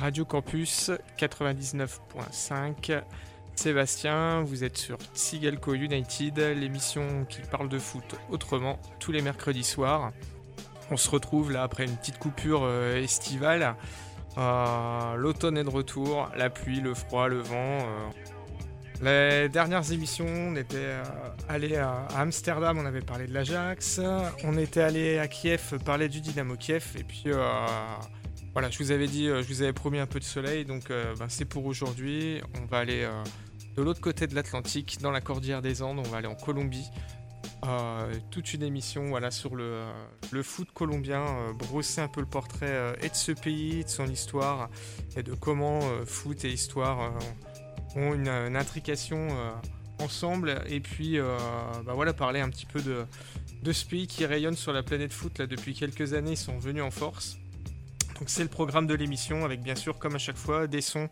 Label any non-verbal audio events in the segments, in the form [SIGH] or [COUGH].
Radio Campus 99.5. Sébastien, vous êtes sur Tsigalco United, l'émission qui parle de foot autrement tous les mercredis soirs. On se retrouve là après une petite coupure euh, estivale. Euh, l'automne est de retour, la pluie, le froid, le vent. Les dernières émissions, on était allé à Amsterdam, on avait parlé de l'Ajax. On était allé à Kiev parler du Dynamo Kiev. Et puis voilà, je vous avais dit, euh, je vous avais promis un peu de soleil, donc euh, ben, c'est pour aujourd'hui. On va aller euh, de l'autre côté de l'Atlantique, dans la Cordillère des Andes. On va aller en Colombie. toute une émission voilà, sur le, foot colombien, brosser un peu le portrait et de ce pays, de son histoire, et de comment foot et histoire ont une, intrication ensemble. Et puis ben, voilà, parler un petit peu de, de ce pays qui rayonne sur la planète foot là, depuis quelques années. Ils sont venus en force. Donc c'est le programme de l'émission avec bien sûr comme à chaque fois des sons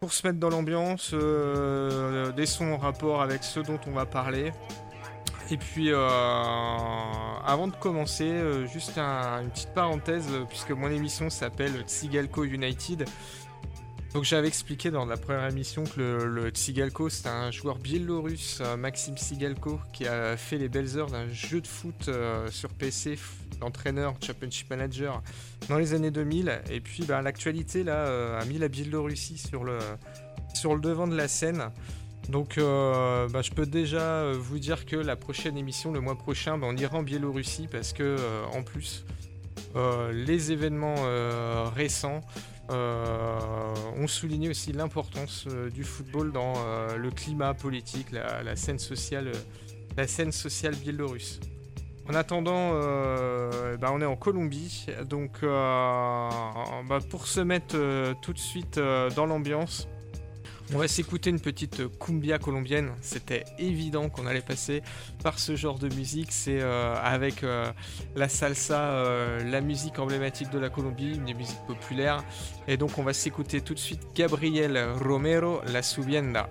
pour se mettre dans l'ambiance, euh, des sons en rapport avec ce dont on va parler. Et puis euh, avant de commencer, euh, juste une petite parenthèse puisque mon émission s'appelle Tsigalco United. Donc j'avais expliqué dans la première émission que le, Tsigalko c'est un joueur biélorusse, Maxime Tsigalko, qui a fait les belles heures d'un jeu de foot sur PC, entraîneur, championship manager dans les années 2000. Et puis bah, l'actualité là euh, a mis la Biélorussie sur le, le devant de la scène. Donc euh, bah, je peux déjà euh, vous dire que la prochaine émission, le mois prochain, bah, on ira en Biélorussie parce que en plus les événements récents ont souligné aussi l'importance du football dans le climat politique, la, scène sociale, la scène sociale biélorusse. En attendant, euh, bah, on est en Colombie, donc euh, bah, pour se mettre euh, tout de suite dans l'ambiance, on va s'écouter une petite cumbia colombienne. C'était évident qu'on allait passer par ce genre de musique. C'est avec la salsa, la musique emblématique de la Colombie, une des musiques populaires. Et donc on va s'écouter tout de suite Gabriel Romero, La Subienda.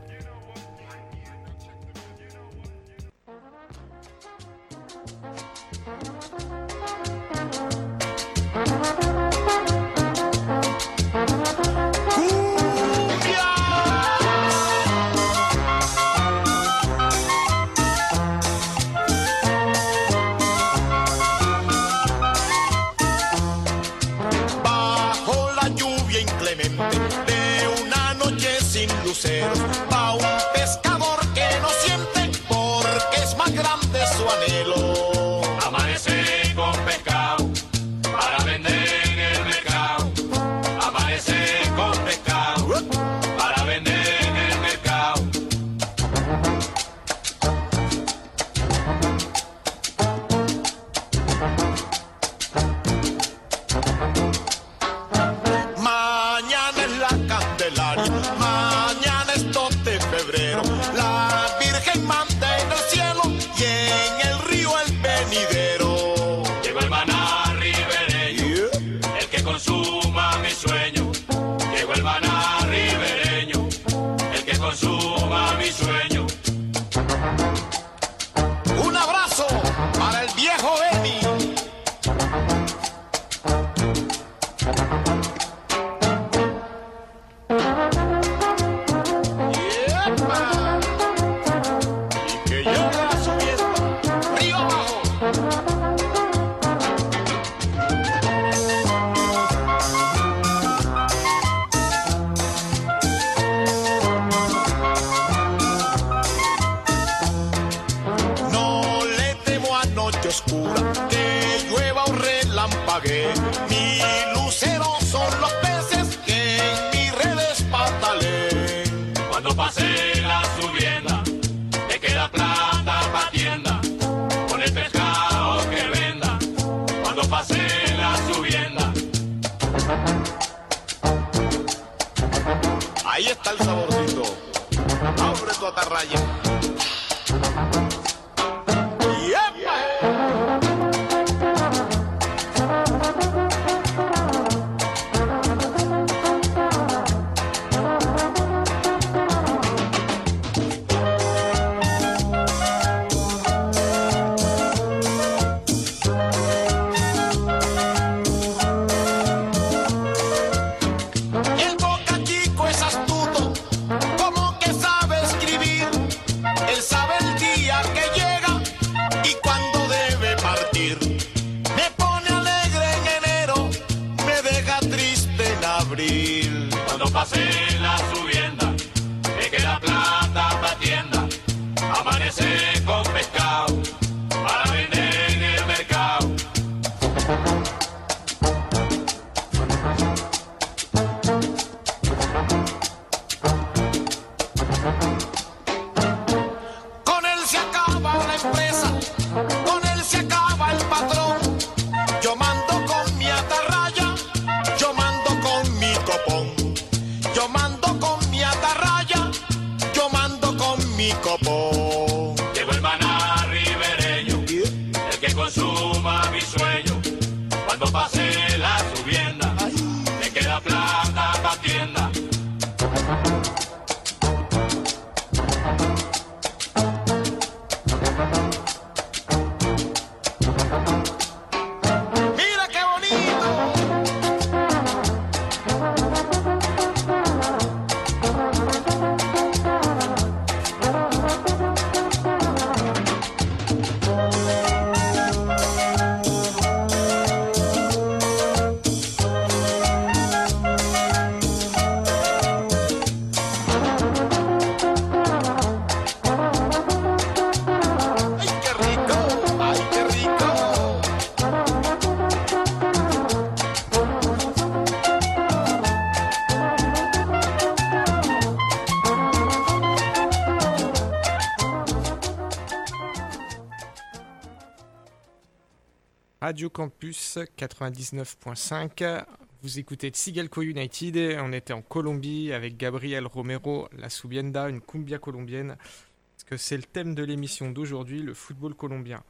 Radio Campus 99.5. Vous écoutez Tsigalco United. On était en Colombie avec Gabriel Romero, la Subienda, une cumbia colombienne. Parce que c'est le thème de l'émission d'aujourd'hui, le football colombien.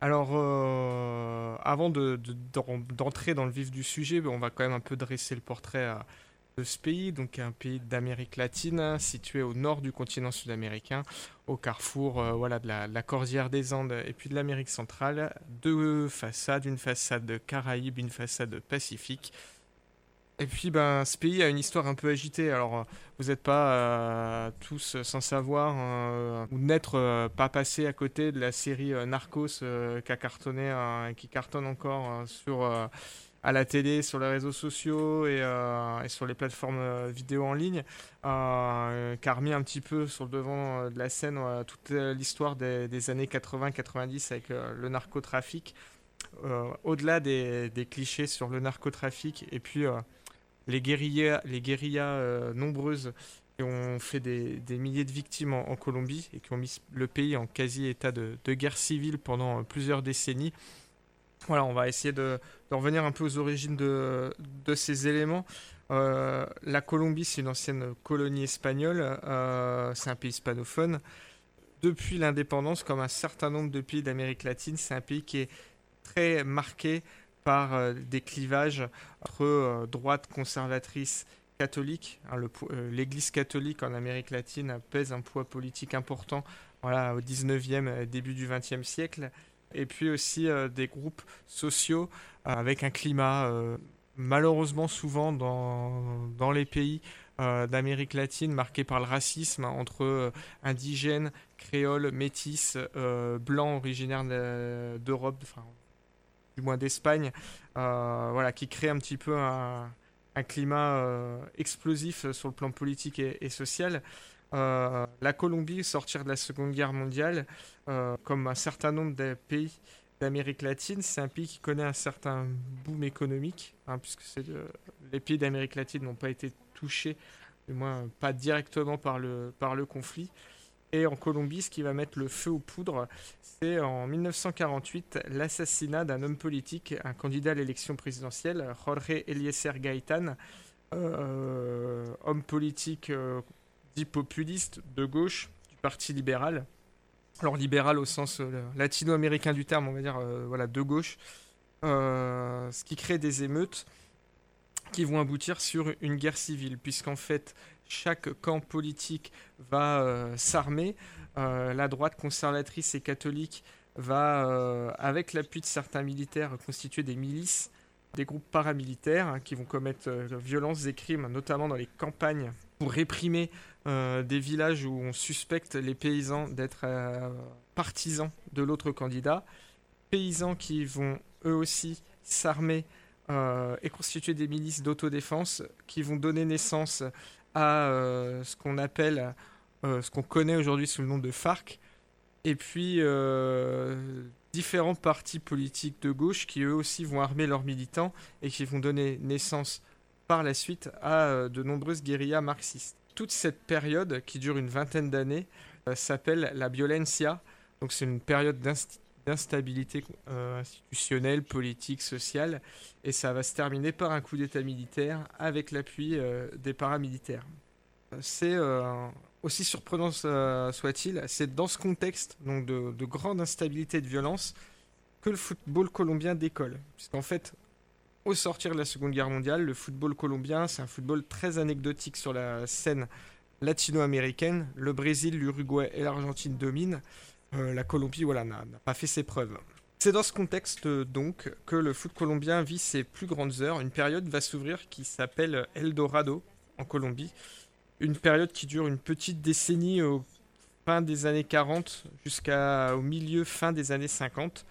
Alors, euh, avant d'entrer dans le vif du sujet, on va quand même un peu dresser le portrait à, de ce pays, donc un pays d'Amérique latine, situé au nord du continent sud-américain, au carrefour euh, voilà, de la, cordillère des Andes et puis de l'Amérique centrale. Deux façades, une façade Caraïbe, une façade Pacifique. Et puis, ben, ce pays a une histoire un peu agitée. Alors, euh, vous n'êtes pas euh, tous sans savoir ou n'être pas passé à côté de la série Narcos qui a cartonné et qui cartonne encore sur à la télé, sur les réseaux sociaux et, euh, sur les plateformes euh, vidéo en ligne, euh, qui a remis un petit peu sur le devant de la scène toute l'histoire des, années 80-90 avec le narcotrafic. Au-delà des, clichés sur le narcotrafic et puis les guérillas, nombreuses qui ont fait des, milliers de victimes en, Colombie et qui ont mis le pays en quasi état de guerre civile pendant plusieurs décennies. Voilà, on va essayer de, revenir un peu aux origines de, ces éléments. Euh, la Colombie, c'est une ancienne colonie espagnole, euh, c'est un pays hispanophone. Depuis l'indépendance, comme un certain nombre de pays d'Amérique latine, c'est un pays qui est très marqué par euh, des clivages entre droite conservatrice catholique. Hein, L'Église catholique en Amérique latine pèse un poids politique important voilà, au 19e, début du 20e siècle et puis aussi euh, des groupes sociaux euh, avec un climat euh, malheureusement souvent dans, dans les pays d'Amérique latine marqué par le racisme entre indigènes, créoles, métis, blancs originaires d'Europe, du moins d'Espagne, voilà, qui crée un petit peu un, climat explosif sur le plan politique et social. La Colombie, sortir de la Seconde Guerre mondiale, euh, comme un certain nombre de pays d'Amérique latine, c'est un pays qui connaît un certain boom économique, hein, puisque les pays d'Amérique latine n'ont pas été touchés, du moins pas directement par le, par le conflit. Et en Colombie, ce qui va mettre le feu aux poudres, c'est en 1948 l'assassinat d'un homme politique, un candidat à l'élection présidentielle, Jorge Eliezer Gaitán, euh, homme politique euh, dit populiste de gauche du Parti libéral, alors libéral au sens euh, latino-américain du terme, on va dire, euh, voilà, de gauche, euh, ce qui crée des émeutes qui vont aboutir sur une guerre civile, puisqu'en fait, chaque camp politique va s'armer, la droite conservatrice et catholique va, avec l'appui de certains militaires, constituer des milices, des groupes paramilitaires hein, qui vont commettre violences et crimes, notamment dans les campagnes, pour réprimer euh, des villages où on suspecte les paysans d'être euh, partisans de l'autre candidat. Paysans qui vont eux aussi s'armer euh, et constituer des milices d'autodéfense qui vont donner naissance à ce qu'on appelle, ce qu'on connaît aujourd'hui sous le nom de FARC. Et puis, différents partis politiques de gauche qui eux aussi vont armer leurs militants et qui vont donner naissance par la suite à de nombreuses guérillas marxistes. Toute cette période, qui dure une vingtaine d'années, s'appelle la violencia. Donc c'est une période d'instabilité institutionnelle, politique, sociale, et ça va se terminer par un coup d'État militaire avec l'appui des paramilitaires. C'est aussi surprenant soit-il, c'est dans ce contexte donc de, grande instabilité et de violence que le football colombien décolle. Puisqu'en fait, au sortir de la Seconde Guerre mondiale, le football colombien, c'est un football très anecdotique sur la scène latino-américaine. Le Brésil, l'Uruguay et l'Argentine dominent. Euh, la Colombie voilà, n'a pas fait ses preuves. C'est dans ce contexte donc que le foot colombien vit ses plus grandes heures. Une période va s'ouvrir qui s'appelle Eldorado en Colombie, une période qui dure une petite décennie au fin des années 40 jusqu'au milieu fin des années 50.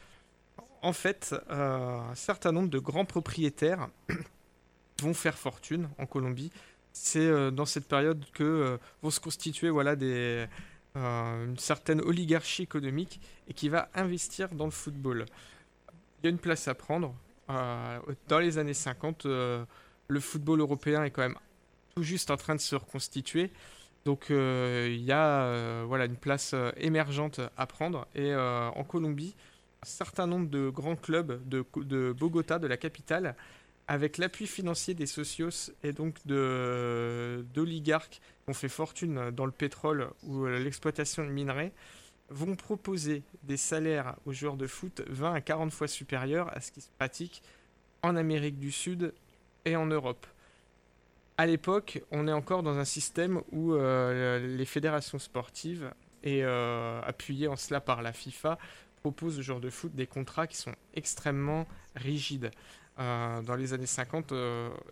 En fait, euh, un certain nombre de grands propriétaires [CLEARS THROAT] vont faire fortune en Colombie. C'est euh, dans cette période que euh, vont se constituer voilà, une certaine oligarchie économique et qui va investir dans le football. Il y a une place à prendre. dans les années 50, le football européen est quand même tout juste en train de se reconstituer. Donc il y a une place émergente à prendre. Et en Colombie, certain nombre de grands clubs de, Bogota, de la capitale, avec l'appui financier des socios et donc d'oligarques qui ont fait fortune dans le pétrole ou l'exploitation de minerais, vont proposer des salaires aux joueurs de foot 20 à 40 fois supérieurs à ce qui se pratique en Amérique du Sud et en Europe. À l'époque, on est encore dans un système où euh, les fédérations sportives, et euh, appuyées en cela par la FIFA, proposent au genre de foot des contrats qui sont extrêmement rigides. Euh, dans les années 50,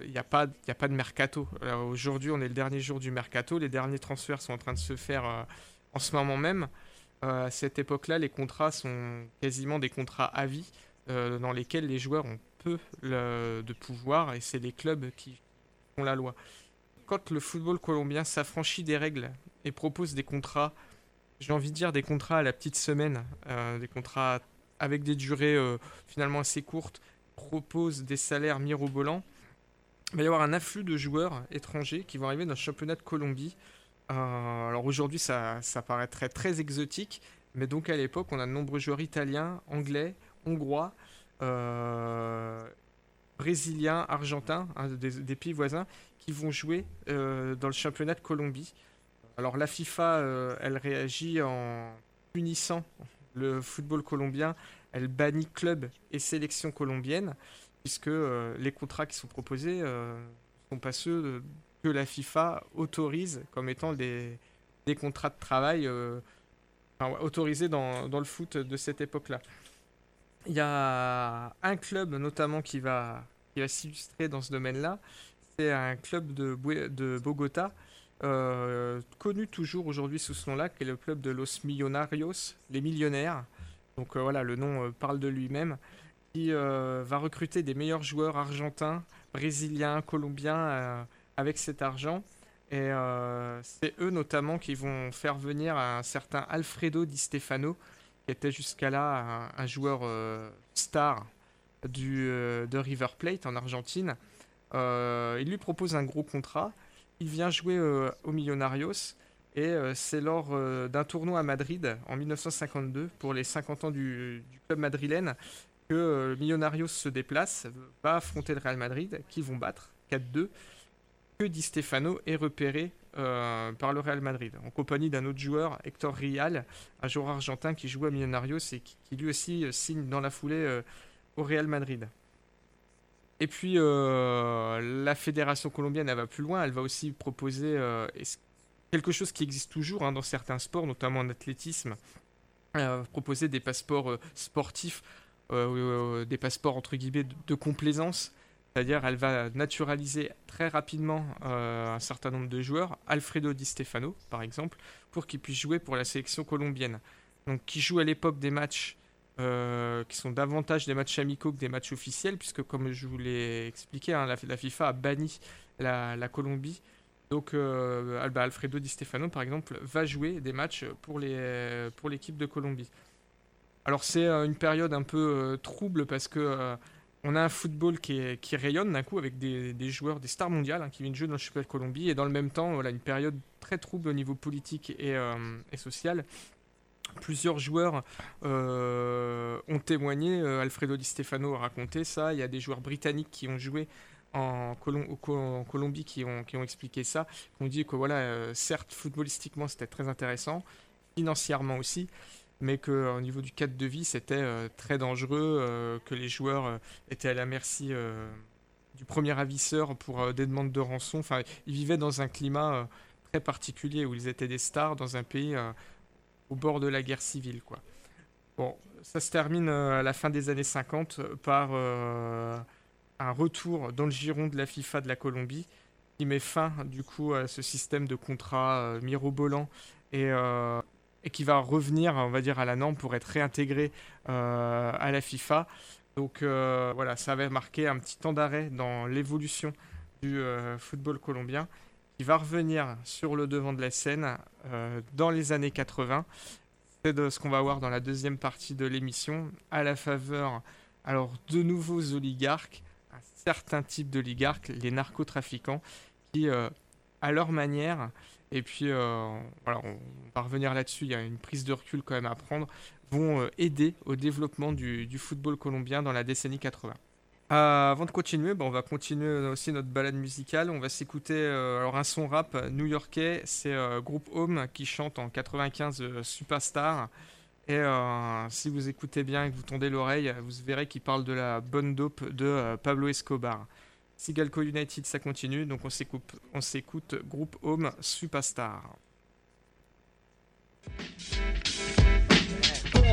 il n'y a, pas, de mercato. Aujourd'hui, on est le dernier jour du mercato. Les derniers transferts sont en train de se faire en ce moment même. à cette époque-là, les contrats sont quasiment des contrats à vie dans lesquels les joueurs ont peu de pouvoir et c'est les clubs qui, la loi. Quand le football colombien s'affranchit des règles et propose des contrats, j'ai envie de dire des contrats à la petite semaine, euh, des contrats avec des durées euh, finalement assez courtes, propose des salaires mirobolants, il va y avoir un afflux de joueurs étrangers qui vont arriver dans le championnat de Colombie. Euh, alors aujourd'hui, ça, ça très exotique, mais donc à l'époque, on a de nombreux joueurs italiens, anglais, hongrois, brésiliens, argentins, hein, des, pays voisins, qui vont jouer dans le championnat de Colombie. Alors la FIFA, euh, elle réagit en punissant le football colombien, elle bannit clubs et sélections colombiennes, puisque euh, les contrats qui sont proposés ne sont pas ceux que la FIFA autorise comme étant des, contrats de travail autorisés dans, le foot de cette époque-là. Il y a un club notamment qui va, s'illustrer dans ce domaine-là. C'est un club de Bogota, euh, connu toujours aujourd'hui sous ce nom-là, qui est le club de Los Millonarios, les millionnaires. Donc euh, voilà, le nom euh, parle de lui-même. Qui va recruter des meilleurs joueurs argentins, brésiliens, colombiens avec cet argent. Et c'est eux notamment qui vont faire venir un certain Alfredo Di Stefano, qui était jusqu'à là un, joueur star du, de River Plate en Argentine. Il lui propose un gros contrat. Il vient jouer euh, au Millonarios. Et c'est lors d'un tournoi à Madrid en 1952 pour les 50 ans du, club madrilène que Millonarios se déplace, va affronter le Real Madrid, qui vont battre 4-2, que Di Stefano est repéré par le Real Madrid, en compagnie d'un autre joueur, Hector Rial, un joueur argentin qui joue à Millonarios et qui lui aussi signe dans la foulée au Real Madrid. Et puis euh, la fédération colombienne elle va plus loin, elle va aussi proposer euh, quelque chose qui existe toujours hein, dans certains sports, notamment en athlétisme, proposer des passeports euh, sportifs, des passeports entre guillemets de, complaisance. C'est-à-dire, elle va naturaliser très rapidement un certain nombre de joueurs, Alfredo Di Stefano par exemple, pour qu'il puisse jouer pour la sélection colombienne. Donc, qui joue à l'époque des matchs euh, qui sont davantage des matchs amicaux que des matchs officiels, puisque comme je vous l'ai expliqué, hein, la, FIFA a banni la, Colombie Donc Alfredo Di Stefano, par exemple, va jouer des matchs pour l'équipe de Colombie. Alors c'est une période un peu trouble parce que on a un football qui, rayonne d'un coup avec des, joueurs, des stars mondiales hein, qui viennent jouer dans le championnat de Colombie et dans le même temps, voilà, une période très trouble au niveau politique et, euh, social. Plusieurs joueurs euh, ont témoigné, euh, Alfredo Di Stefano a raconté ça, il y a des joueurs britanniques qui ont joué en, Colombie qui ont, expliqué ça, ont dit que voilà, certes footballistiquement c'était très intéressant, financièrement aussi, mais qu'au niveau du cadre de vie, c'était euh, très dangereux, euh, que les joueurs euh, étaient à la merci du premier avisseur pour des demandes de rançon. Enfin, ils vivaient dans un climat très particulier où ils étaient des stars dans un pays au bord de la guerre civile, quoi. Ça se termine à la fin des années 50 par un retour dans le giron de la FIFA de la Colombie qui met fin du coup à ce système de contrat mirobolant et qui va revenir, on va à la norme pour être réintégré euh, à la FIFA. Donc euh, voilà, ça avait marqué un petit temps d'arrêt dans l'évolution du euh, football colombien, va revenir sur le devant de la scène dans les années 80. C'est ce qu'on va voir dans la deuxième partie de l'émission, à la faveur alors de nouveaux oligarques, un certain type d'oligarques, les narcotrafiquants, qui, à leur manière, et puis, euh, voilà, on va revenir là-dessus, il y a une prise de recul quand même à prendre, vont euh, aider au développement du, football colombien dans la décennie 80. Euh, avant de continuer, bah, on va continuer aussi notre balade musicale. On va s'écouter alors un son rap new-yorkais, c'est Groupe Home qui chante en 95 Superstar. Et si vous écoutez bien et que vous tendez l'oreille, vous verrez qu'il parle de la bonne dope de Pablo Escobar. Sigalco United, ça continue. Donc on s'écoute, on groupe Home Superstar.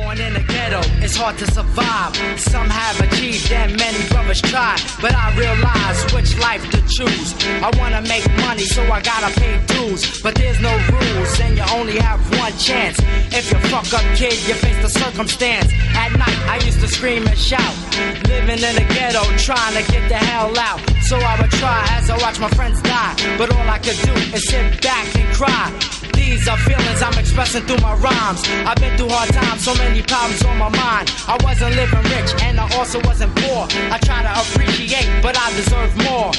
Born in the ghetto, it's hard to survive. Some have achieved and many brothers try. But I realize which life to choose. I wanna make money, so I gotta pay dues. But there's no rules, and you only have one chance. If you fuck up, kid, you face the circumstance. At night, I used to scream and shout. Living in the ghetto, trying to get the hell out. So I would try as I watch my friends die. But all I could do is sit back and cry. These are feelings I'm expressing through my rhymes. I've been through hard times, so many problems on my mind. I wasn't living rich and I also wasn't poor. I try to appreciate, but I deserve more.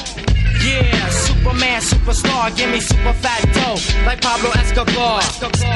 Yeah, Superman, superstar, give me super fat dough, like Pablo Escobar. Escobar.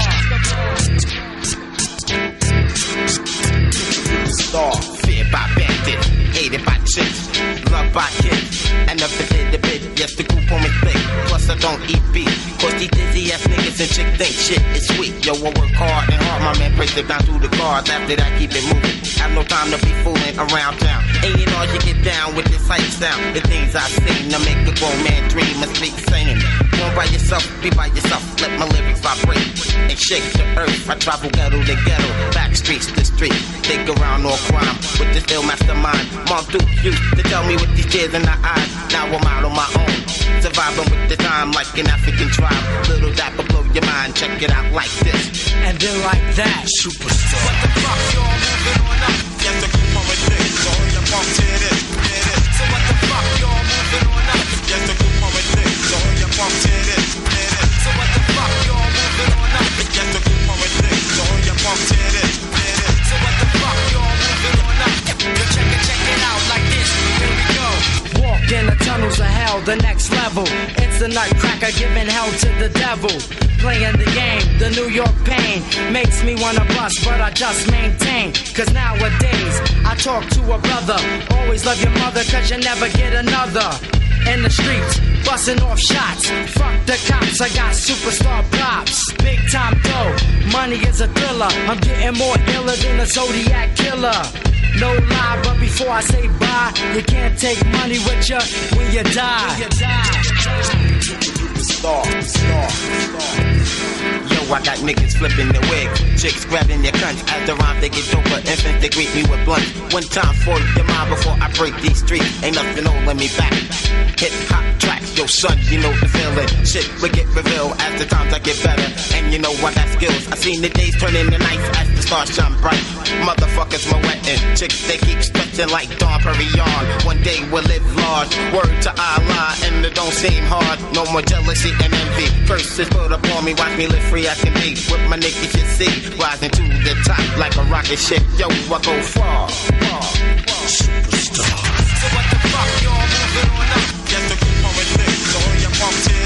Star, feared by bandits, hated by chicks, loved by kids, and up the the bit, yes, the on me thick. Plus, I don't eat beef, cause these dizzy ass niggas and chicks think shit is sweet. Yo, I work hard and hard, my man breaks it down through the cards. After that, keep it moving. Have no time to be fooling around town. Ain't it all you get down with this hype sound? The things I seen to make a grown man dream and speak saying. Go by yourself, be by yourself, let my lyrics vibrate and shake the earth. I travel ghetto to ghetto, back streets to street, think around all crime with this ill mastermind. Mom Duke used to tell me with these tears in her eyes. Now I'm out on my own, surviving with the time like an African tribe. Little dapper blow your mind. Check it out like this, and then like that. Superstar. What the fuck, y'all moving on up? Yes, the next level. It's the nutcracker giving hell to the devil. Playing the game, the New York pain makes me wanna bust, but I just maintain. Cause nowadays, I talk to a brother. Always love your mother, cause you never get another. In the streets, busting off shots. Fuck the cops, I got superstar props. Big time dough, money is a thriller. I'm getting more iller than a Zodiac killer. No lie, but before I say bye, you can't take money with you when you die. When you die. Star, star, star. I got niggas flipping the wig, chicks grabbing their cunts. As the rhyme they get doper, infants they greet me with blunt. One time for your mind before I break these streets. Ain't nothing holding me back. Tracks, yo son, you know the feeling. Shit will get revealed as the times I get better. And you know I got skills. I seen the days turn into nights as the stars shine bright. Motherfuckers my wetting, chicks they keep stretching like Dawn Perignon. One day we'll live large. Word to Allah, and it don't seem hard. No more jealousy and envy. First Curses put upon me, watch me live free as can be. With my niggas you see, rising to the top like a rocket ship. Yo, I go far, far, far. Superstar. So what the fuck, y'all moving on up? One, two.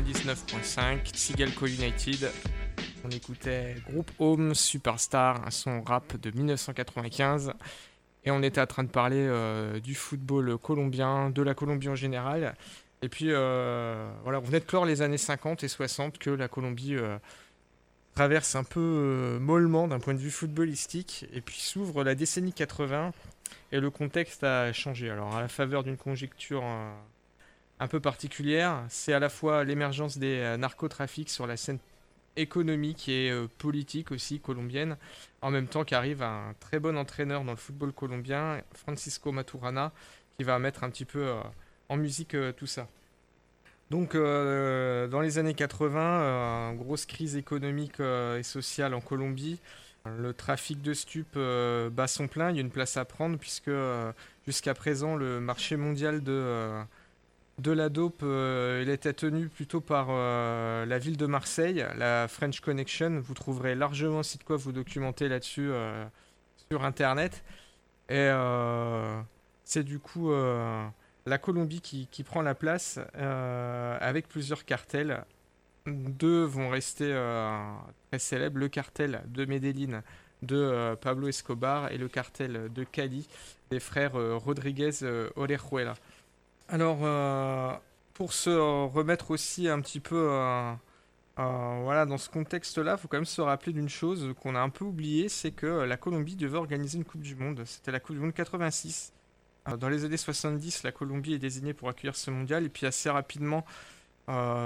99.5, Sigalco United. On écoutait Groupe Home Superstar, un son rap de 1995. Et on était en train de parler euh, du football colombien, de la Colombie en général. Et puis, euh, voilà, on venait de clore les années 50 et 60 que la Colombie euh, traverse un peu mollement d'un point de vue footballistique. Et puis s'ouvre la décennie 80 et le contexte a changé. Alors, à la faveur d'une conjecture un peu particulière, c'est à la fois l'émergence des euh, narcotrafics sur la scène économique et euh, politique aussi colombienne, en même temps qu'arrive un très bon entraîneur dans le football colombien, Francisco Maturana, qui va mettre un petit peu euh, en musique tout ça. Donc dans les années 80, euh, grosse crise économique et sociale en Colombie. Le trafic de stupes bat son plein, il y a une place à prendre puisque jusqu'à présent le marché mondial de, de la dope euh, il était tenu plutôt par euh, la ville de Marseille, la French Connection. Vous trouverez largement si de quoi vous documenter là-dessus euh, sur internet. Et c'est du coup la Colombie qui, prend la place avec plusieurs cartels. Deux vont rester très célèbres, le cartel de Medellín de Pablo Escobar et le cartel de Cali des frères Rodriguez Orejuela. Alors, euh, pour se remettre aussi un petit peu euh, euh, voilà, dans ce contexte-là, il faut quand même se rappeler d'une chose qu'on a un peu oubliée, c'est que la Colombie devait organiser une Coupe du Monde. C'était la Coupe du Monde 86. Euh, Dans les années 70, la Colombie est désignée pour accueillir ce mondial, et puis assez rapidement,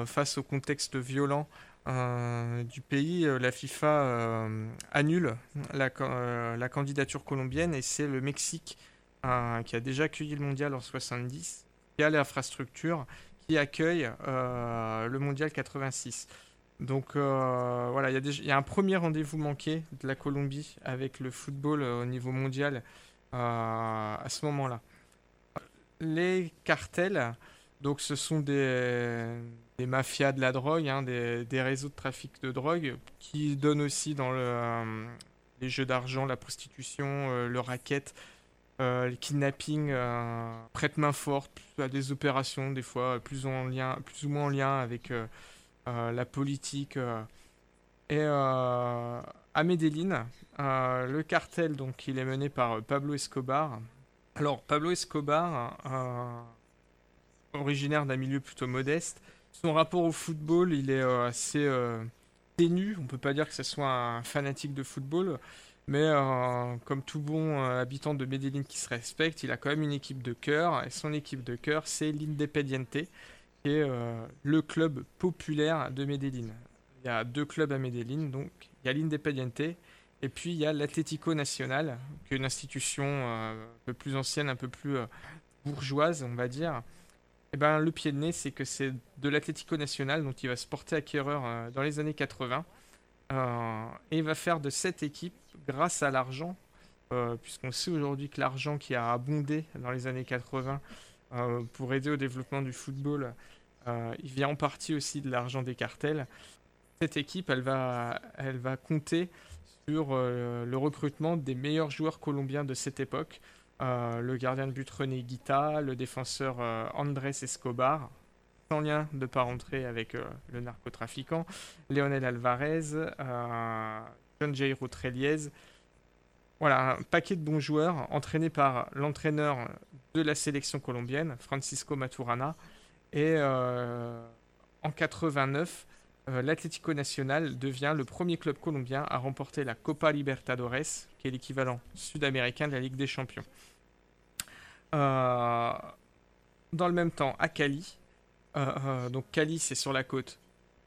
face au contexte violent du pays, la FIFA annule la, ca- la candidature colombienne, et c'est le Mexique qui a déjà accueilli le mondial en 70, qui a l'infrastructure, qui accueille euh, le mondial 86. Donc euh, voilà, il y, a un premier rendez-vous manqué de la Colombie avec le football euh, au niveau mondial à ce moment-là. Les cartels, donc ce sont des, des mafias de la drogue, hein, des, des réseaux de trafic de drogue qui donnent aussi dans le, les jeux d'argent, la prostitution, le racket, euh, le kidnapping, euh, prête main forte à des opérations des fois lien, plus ou moins en lien avec euh, euh, la politique. euh. Et euh, à Medellín, euh, le cartel, donc, il est mené par euh, Pablo Escobar. Alors, Pablo Escobar, euh, originaire d'un milieu plutôt modeste, son rapport au football, il est euh, assez euh, ténu. On peut pas dire que ce soit un fanatique de football, mais euh, comme tout bon euh, habitant de Medellín qui se respecte, il a quand même une équipe de cœur, et son équipe de cœur, c'est l'Independiente, qui est euh, le club populaire de Medellín. Il y a deux clubs à Medellín, donc il y a l'Independiente et puis il y a l'Atlético Nacional, qui est une institution un peu plus ancienne, un peu plus bourgeoise, on va dire. Et ben le pied de nez, c'est que c'est de l'Atlético Nacional, donc il va se porter acquéreur dans les années 80. Euh, et va faire de cette équipe, grâce à l'argent, euh, puisqu'on sait aujourd'hui que l'argent qui a abondé dans les années 80 euh, pour aider au développement du football, il vient en partie aussi de l'argent des cartels. Cette équipe, elle va, elle va compter sur le recrutement des meilleurs joueurs colombiens de cette époque. Le gardien de but René Guita, le défenseur Andrés Escobar, lien de parenté avec le narcotrafiquant, Leonel Alvarez, John Jairo Treliez. Voilà, un paquet de bons joueurs entraînés par l'entraîneur de la sélection colombienne, Francisco Maturana. Et en 89, l'Atlético Nacional devient le premier club colombien à remporter la Copa Libertadores, qui est l'équivalent sud-américain de la Ligue des Champions. Euh, dans le même temps, à Cali, euh, euh, donc Cali c'est sur la côte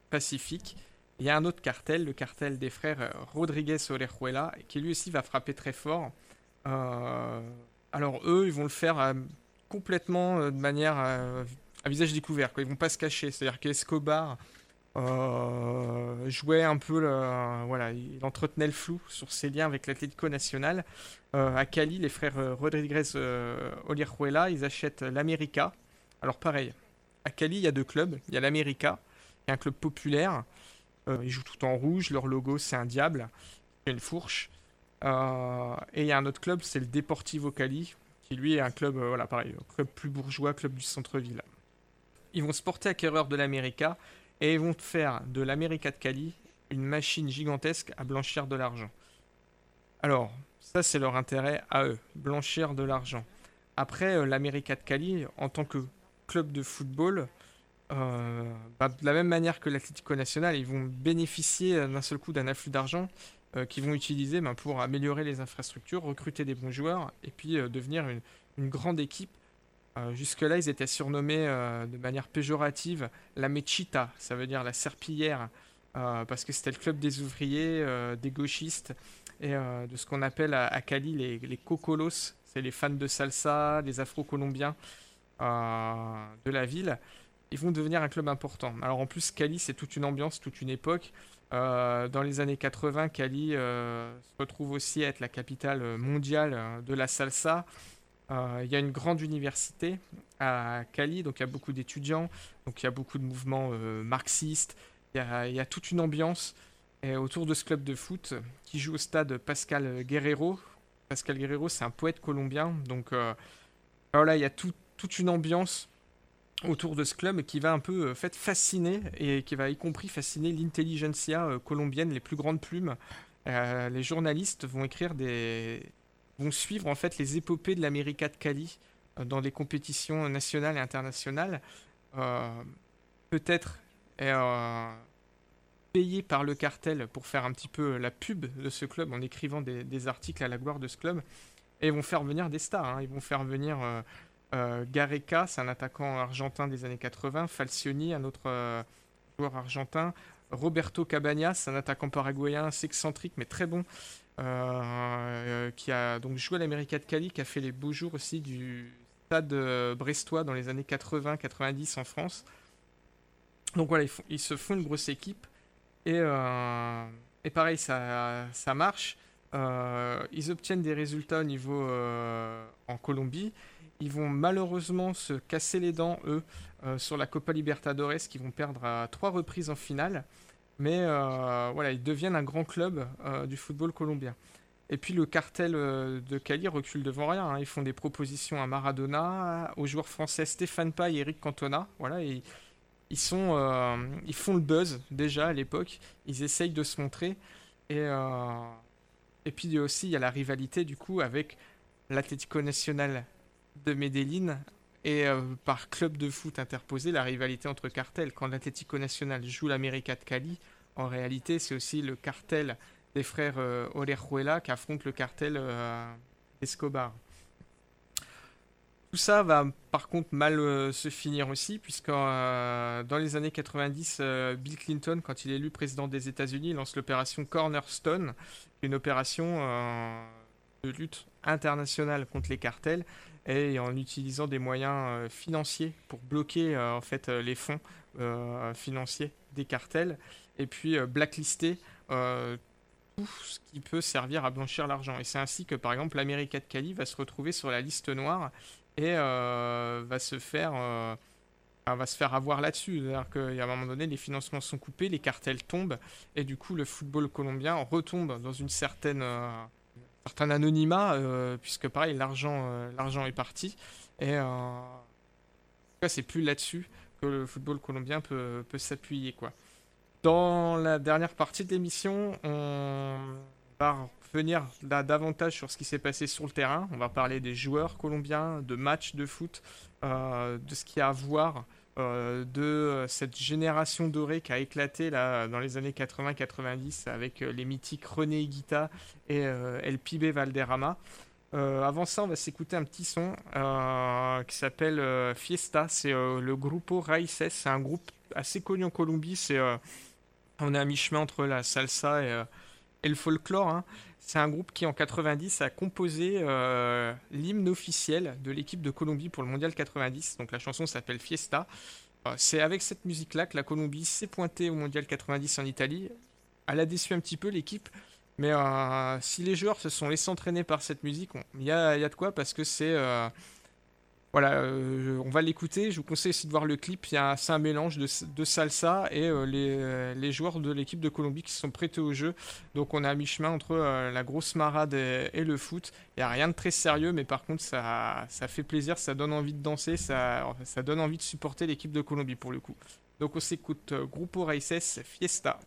pacifique, il y a un autre cartel, le cartel des frères Rodriguez Orejuela, qui lui aussi va frapper très fort. alors eux, ils vont le faire complètement de manière à visage découvert, quoi. ils vont pas se cacher, c'est-à-dire qu'Escobar euh, jouait un peu, voilà, il entretenait le flou sur ses liens avec l'Atlético Nacional. Euh, à Cali, les frères euh, Rodriguez Oliruela, ils achètent l'América. Alors pareil, à Cali, il y a deux clubs. Il y a l'América, qui est un club populaire. ils jouent tout en rouge. Leur logo, c'est un diable, une fourche. et il y a un autre club, c'est le Deportivo Cali, qui lui est un club, voilà, pareil, club plus bourgeois, club du centre-ville. Ils vont se porter acquéreurs de l'América et ils vont faire de l'América de Cali une machine gigantesque à blanchir de l'argent. Alors, ça c'est leur intérêt à eux, blanchir de l'argent. Après, euh, l'América de Cali, en tant que club de football, euh, bah, de la même manière que l'Atlético Nacional, ils vont bénéficier d'un seul coup d'un afflux d'argent euh, qu'ils vont utiliser bah, pour améliorer les infrastructures, recruter des bons joueurs et puis devenir une, grande équipe. Euh, jusque-là, ils étaient surnommés euh, de manière péjorative la Mechita, ça veut dire la serpillière, euh, parce que c'était le club des ouvriers, des gauchistes, et de ce qu'on appelle à, Cali les, les cocolos, c'est les fans de salsa, les afro-colombiens de la ville. Ils vont devenir un club important. Alors en plus, Cali, c'est toute une ambiance, toute une époque. dans les années 80, Cali se retrouve aussi à être la capitale mondiale de la salsa. Euh, il y a une grande université à Cali, donc il y a beaucoup d'étudiants, donc il y a beaucoup de mouvements euh, marxistes, il y, a, toute une ambiance autour de ce club de foot qui joue au stade Pascal Guerrero. Pascal Guerrero, c'est un poète colombien, donc euh, voilà, il y a toute une ambiance autour de ce club qui va un peu fait, fasciner et qui va y compris fasciner l'intelligentsia colombienne, les plus grandes plumes. les journalistes vont écrire des, vont suivre en fait les épopées de l'América de Cali euh, dans les compétitions nationales et internationales. Euh, peut-être euh, payé par le cartel pour faire un petit peu la pub de ce club en écrivant des, articles à la gloire de ce club. Et ils vont faire venir des stars. Hein. Ils vont faire venir Gareca, c'est un attaquant argentin des années 80, Falcioni, un autre joueur argentin, Roberto Cabañas, un attaquant paraguayen assez excentrique mais très bon, euh, qui a donc joué à l'América de Cali, qui a fait les beaux jours aussi du stade euh, brestois dans les années 80-90 en France. Donc voilà, ils, se font une grosse équipe. Et, euh, et pareil, ça, ça marche. ils obtiennent des résultats au niveau en Colombie. Ils vont malheureusement se casser les dents, eux, sur la Copa Libertadores, qui vont perdre à trois reprises en finale. Mais euh, voilà, ils deviennent un grand club euh, du football colombien. Et puis le cartel euh, de Cali recule devant rien. Hein. Ils font des propositions à Maradona, aux joueurs français Stéphane Paille et Eric Cantona. Voilà, et ils, sont, ils font le buzz déjà à l'époque. Ils essayent de se montrer. Et, et puis aussi, il y a la rivalité du coup avec l'Atlético Nacional de Medellín et euh, par club de foot interposé, la rivalité entre cartels. Quand l'Atlético Nacional joue l'América de Cali, en réalité, c'est aussi le cartel des frères euh, qui affronte le cartel euh, Escobar. Tout ça va par contre mal se finir aussi, puisque dans les années 90, Bill Clinton, quand il est élu président des États-Unis, lance l'opération Cornerstone, une opération de lutte internationale contre les cartels et en utilisant des moyens euh, financiers pour bloquer euh, en fait euh, les fonds financiers des cartels et puis blacklister tout ce qui peut servir à blanchir l'argent. Et c'est ainsi que par exemple l'América de Cali va se retrouver sur la liste noire et va se faire va se faire avoir là-dessus. C'est-à-dire qu'à un moment donné, les financements sont coupés, les cartels tombent, et du coup, le football colombien retombe dans une certaine, certain anonymat, euh, puisque pareil, l'argent, euh, l'argent est parti. Et euh, c'est plus là-dessus que le football colombien peut, peut s'appuyer. Dans la dernière partie de l'émission, on va revenir davantage sur ce qui s'est passé sur le terrain. On va parler des joueurs colombiens, de matchs de foot, de ce qu'il y a à voir de cette génération dorée qui a éclaté là, dans les années 80-90 avec les mythiques René Higuita et El Pibe Valderrama. Euh, avant ça, on va s'écouter un petit son euh, qui s'appelle euh, Fiesta. C'est le Grupo Raíces. C'est un groupe assez connu en Colombie. On est à mi-chemin entre la salsa et, le folklore. Hein. C'est un groupe qui, en 90, a composé l'hymne officiel de l'équipe de Colombie pour le Mondial 90. Donc la chanson s'appelle Fiesta. c'est avec cette musique-là que la Colombie s'est pointée au Mondial 90 en Italie. Elle a déçu un petit peu l'équipe mais euh, si les joueurs se sont laissés entraîner par cette musique, il y a, de quoi parce que c'est. Euh, voilà, euh, on va l'écouter. Je vous conseille aussi de voir le clip. C'est un mélange de, salsa et les, joueurs de l'équipe de Colombie qui sont prêtés au jeu. Donc on est à mi-chemin entre la grosse marade et, le foot. Il n'y a rien de très sérieux, mais par contre ça, ça fait plaisir, ça donne envie de danser, ça, ça donne envie de supporter l'équipe de Colombie pour le coup. Donc on s'écoute Grupo Raíces Fiesta.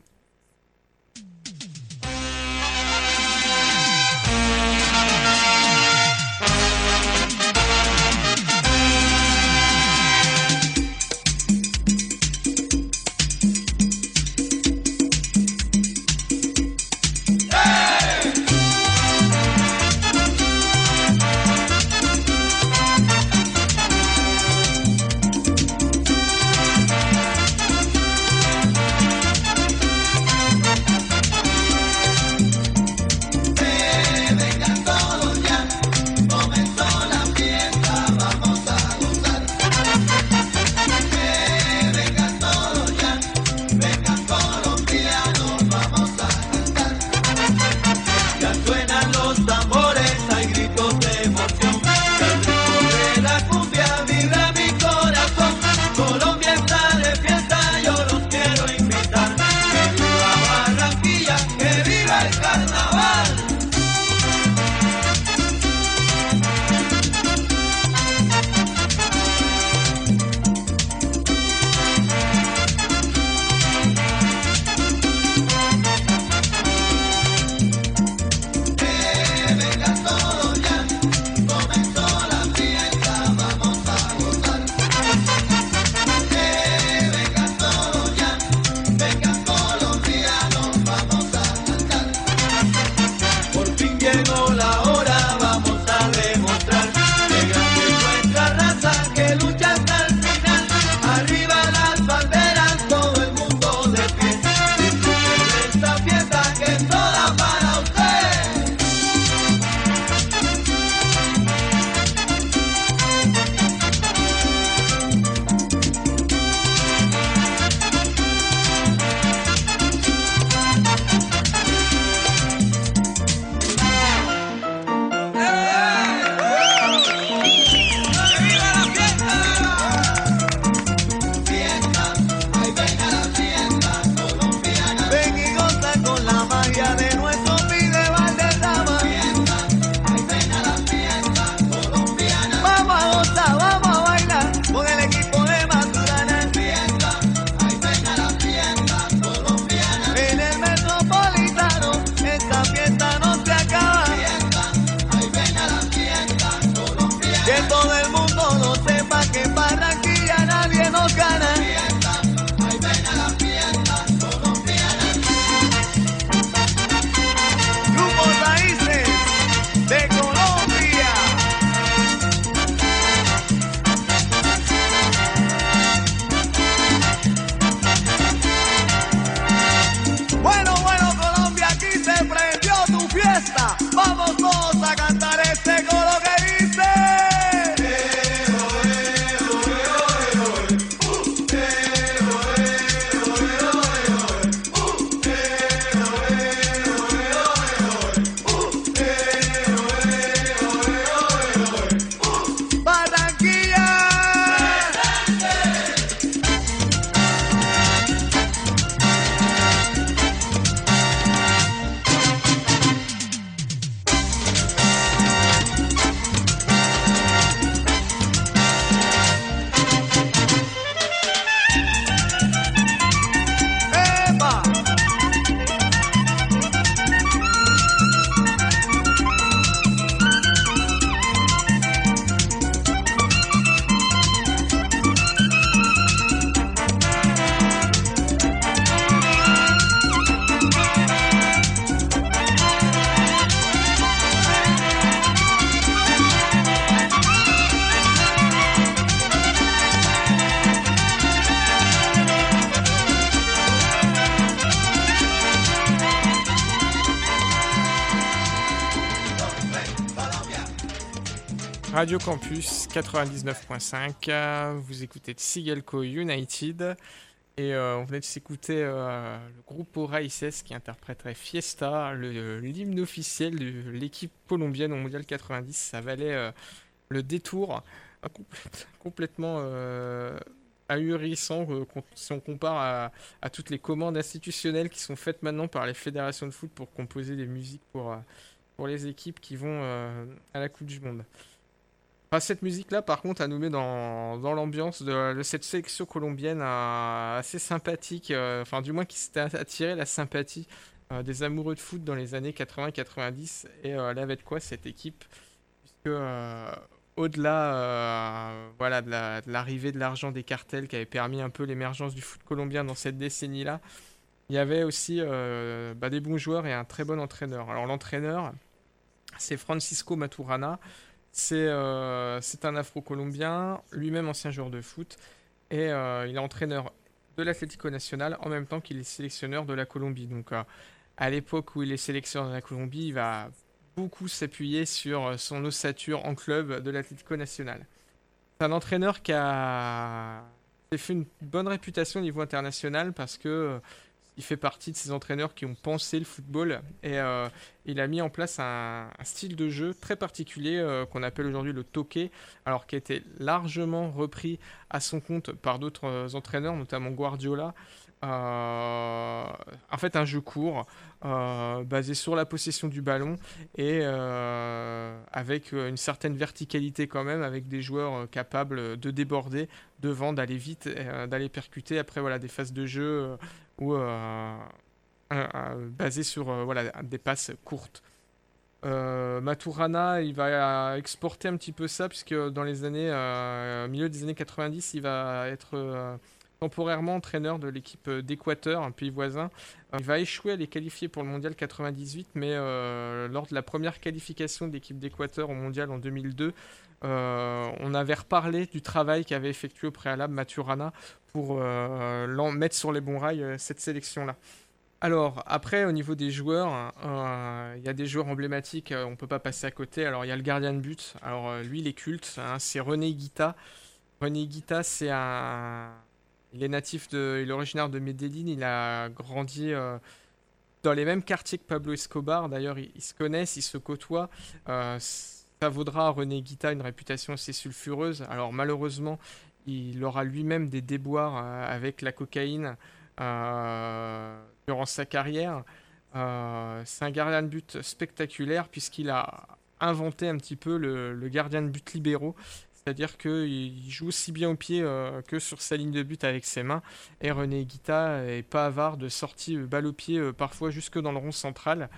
Radio Campus 99.5, vous écoutez Tsigelco United. Et euh, on venait de s'écouter euh, le groupe Raíces qui interpréterait Fiesta, l'hymne officiel de l'équipe colombienne au Mondial 90. Ça valait euh, le détour. Complètement ahurissant si on compare à, toutes les commandes institutionnelles qui sont faites maintenant par les fédérations de foot pour composer des musiques pour, pour les équipes qui vont à la Coupe du Monde cette musique-là, par contre, elle nous met dans, l'ambiance de, cette sélection colombienne euh, assez sympathique, euh, enfin, du moins qui s'était attiré la sympathie euh, des amoureux de foot dans les années 80-90. Et elle avait de quoi cette équipe Puisque au-delà voilà, de l'arrivée de l'argent des cartels qui avait permis un peu l'émergence du foot colombien dans cette décennie-là, il y avait aussi bah, des bons joueurs et un très bon entraîneur. Alors, l'entraîneur, c'est Francisco Maturana. Euh, c'est un Afro-Colombien, lui-même ancien joueur de foot, et euh, il est entraîneur de l'Atlético Nacional en même temps qu'il est sélectionneur de la Colombie. Donc euh, à l'époque où il est sélectionneur de la Colombie, il va beaucoup s'appuyer sur son ossature en club de l'Atlético Nacional. C'est un entraîneur qui a fait une bonne réputation au niveau international parce que il fait partie de ces entraîneurs qui ont pensé le football et euh, il a mis en place un, style de jeu très particulier euh, qu'on appelle aujourd'hui le toqué, alors qui a été largement repris à son compte par d'autres euh, entraîneurs, notamment Guardiola. en fait, un jeu court, basé sur la possession du ballon et avec une certaine verticalité quand même, avec des joueurs capables de déborder devant, d'aller vite, d'aller percuter. Après, voilà, des phases de jeu ou euh, basé sur euh, voilà, des passes courtes. Euh, Maturana, il va exporter un petit peu ça, puisque dans les années, milieu des années 90, il va être temporairement entraîneur de l'équipe d'Équateur, un pays voisin. il va échouer à les qualifier pour le mondial 98, mais lors de la première qualification de l'équipe d'Équateur au mondial en 2002, on avait reparlé du travail qu'avait effectué au préalable Maturana pour euh, mettre sur les bons rails euh, cette sélection-là. Alors, après, au niveau des joueurs, euh, il y a des joueurs emblématiques, on ne peut pas passer à côté. Alors, il y a le gardien de but. Alors, lui, il est culte. Hein, c'est René Guita. René Guita, c'est un. Il est natif de. Il est originaire de Medellin. Il a grandi dans les mêmes quartiers que Pablo Escobar. D'ailleurs, ils, se connaissent, ils se côtoient. ça vaudra à René Guita une réputation assez sulfureuse. Alors, malheureusement, il aura lui-même des déboires euh, avec la cocaïne euh, durant sa carrière. Euh, c'est un gardien de but spectaculaire puisqu'il a inventé un petit peu le, gardien de but libéraux. C'est-à-dire qu'il joue aussi bien au pied que sur sa ligne de but avec ses mains. Et René Guita est pas avare de sorties balle au pied, parfois jusque dans le rond central.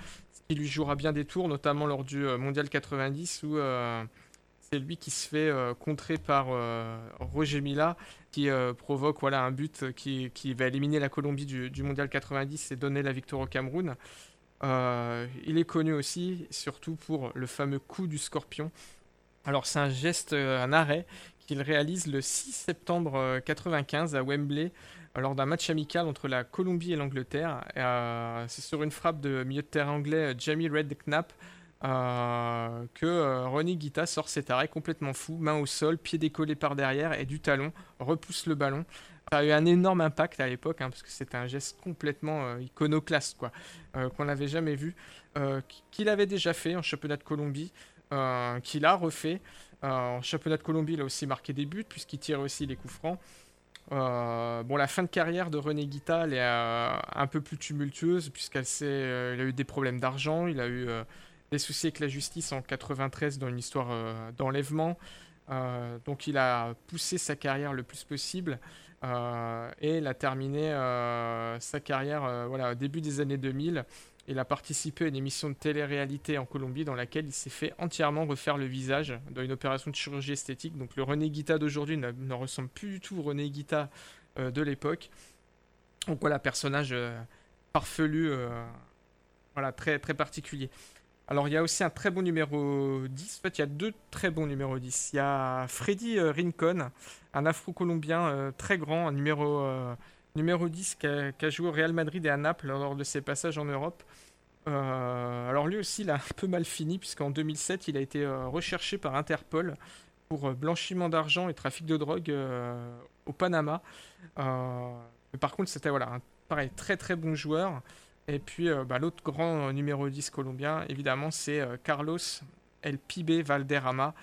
Il lui jouera bien des tours, notamment lors du Mondial 90 où c'est lui qui se fait euh, contrer par euh, Roger Mila, qui euh, provoque voilà, un but qui, va éliminer la Colombie du, Mondial 90 et donner la victoire au Cameroun. il est connu aussi, surtout pour le fameux coup du scorpion. Alors c'est un geste, un arrêt qu'il réalise le 6 septembre 95 à Wembley lors d'un match amical entre la Colombie et l'Angleterre. c'est sur une frappe de milieu de terrain anglais Jamie Redknapp euh, que euh, Ronnie Guita sort cet arrêt complètement fou, main au sol, pied décollé par derrière et du talon, repousse le ballon. Ça a eu un énorme impact à l'époque, hein, parce que c'était un geste complètement euh, iconoclaste, quoi, qu'on n'avait jamais vu, qu'il avait déjà fait en championnat de Colombie, qu'il a refait. en championnat de Colombie, il a aussi marqué des buts, puisqu'il tire aussi les coups francs. bon, la fin de carrière de René Guita, elle est un peu plus tumultueuse, puisqu'il a eu des problèmes d'argent, il a eu des soucis avec la justice en 93 dans une histoire euh, d'enlèvement. Euh, donc il a poussé sa carrière le plus possible euh, et il a terminé sa carrière voilà, au début des années 2000. Il a participé à une émission de télé-réalité en Colombie dans laquelle il s'est fait entièrement refaire le visage dans une opération de chirurgie esthétique. Donc le René Guita d'aujourd'hui ne, ressemble plus du tout au René Guita de l'époque. Donc voilà, personnage farfelu, voilà, très, très particulier. Alors il y a aussi un très bon numéro 10. En fait, il y a deux très bons numéros 10. Il y a Freddy euh, Rincon, un afro-colombien euh, très grand, numéro, euh, numéro 10 qui a, joué au Real Madrid et à Naples lors de ses passages en Europe. alors lui aussi, il a un peu mal fini, puisqu'en 2007, il a été recherché par Interpol pour blanchiment d'argent et trafic de drogue au Panama. par contre, c'était voilà, un pareil, très très bon joueur. Et puis bah, l'autre grand numéro 10 colombien, évidemment, c'est Carlos El Pibe Valderrama.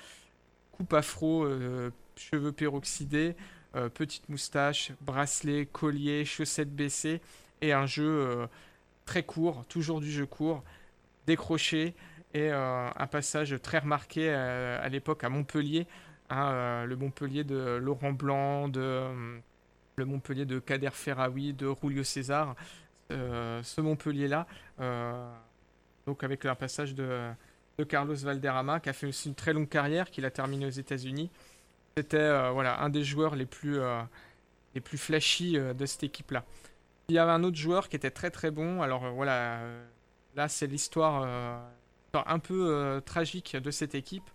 Coupe afro, cheveux peroxydés, petite moustache, bracelet, collier, chaussettes baissées et un jeu très court, toujours du jeu court, décroché et euh, un passage très remarqué euh, à l'époque à Montpellier, hein, euh, le Montpellier de Laurent Blanc, le Montpellier de Kader Ferraoui, de Julio César, ce Montpellier-là, donc avec un passage de, Carlos Valderrama, qui a fait aussi une très longue carrière, qu'il a terminé aux États-Unis. C'était voilà, un des joueurs les plus, les plus flashy de cette équipe-là. Il y avait un autre joueur qui était très très bon. Alors euh, voilà, euh, là c'est l'histoire euh, un peu tragique de cette équipe.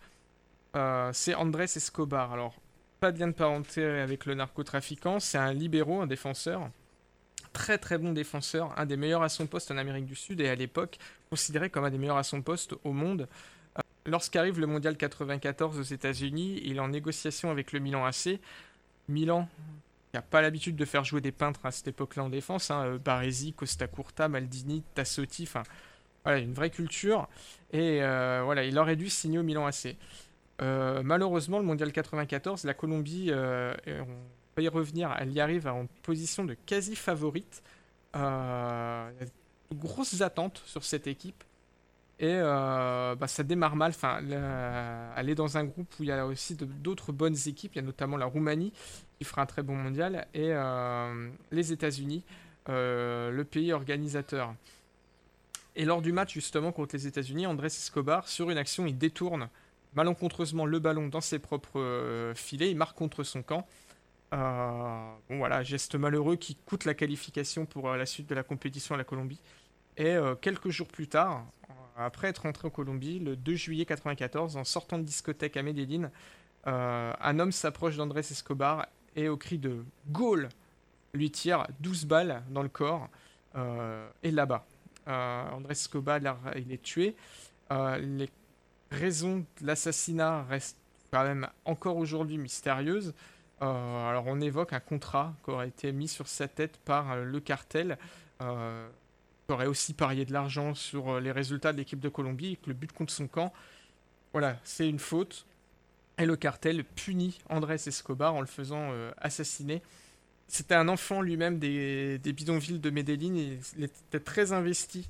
c'est Andrés Escobar. Alors, pas de lien de parenté avec le narcotrafiquant, c'est un libéraux, un défenseur. Très très bon défenseur, un des meilleurs à son poste en Amérique du Sud et à l'époque considéré comme un des meilleurs à son poste au monde. Lorsqu'arrive le mondial 94 aux États-Unis, il est en négociation avec le Milan AC. Milan il a pas l'habitude de faire jouer des peintres à cette époque-là en défense. Hein. Euh, Baresi, Costa Curta, Maldini, Tassotti, enfin voilà, une vraie culture. Et euh, voilà, il aurait dû signer au Milan AC. Euh, malheureusement, le mondial 94, la Colombie, va y revenir, elle y arrive en position de quasi favorite. il y a de grosses attentes sur cette équipe. Et bah, ça démarre mal. Enfin, elle est dans un groupe où il y a aussi d'autres bonnes équipes. Il y a notamment la Roumanie fera un très bon mondial, et euh, les États-Unis, euh, le pays organisateur. Et lors du match justement contre les États-Unis, Andrés Escobar, sur une action, il détourne malencontreusement le ballon dans ses propres euh, filets, il marque contre son camp. Bon voilà, geste malheureux qui coûte la qualification pour la suite de la compétition à la Colombie. Et quelques jours plus tard, après être rentré en Colombie, le 2 juillet 94, en sortant de discothèque à Medellín, un homme s'approche d'Andrés Escobar et au cri de Gaulle lui tire 12 balles dans le corps euh, et là-bas. Euh, Andrés Escobar, il est tué. Euh, les raisons de l'assassinat restent quand même encore aujourd'hui mystérieuses. Alors on évoque un contrat qui aurait été mis sur sa tête par le cartel, qui aurait aussi parié de l'argent sur les résultats de l'équipe de Colombie et que le but contre son camp, voilà, c'est une faute. Et le cartel punit Andrés Escobar en le faisant euh, assassiner. C'était un enfant lui-même des, bidonvilles de Medellín et il était très investi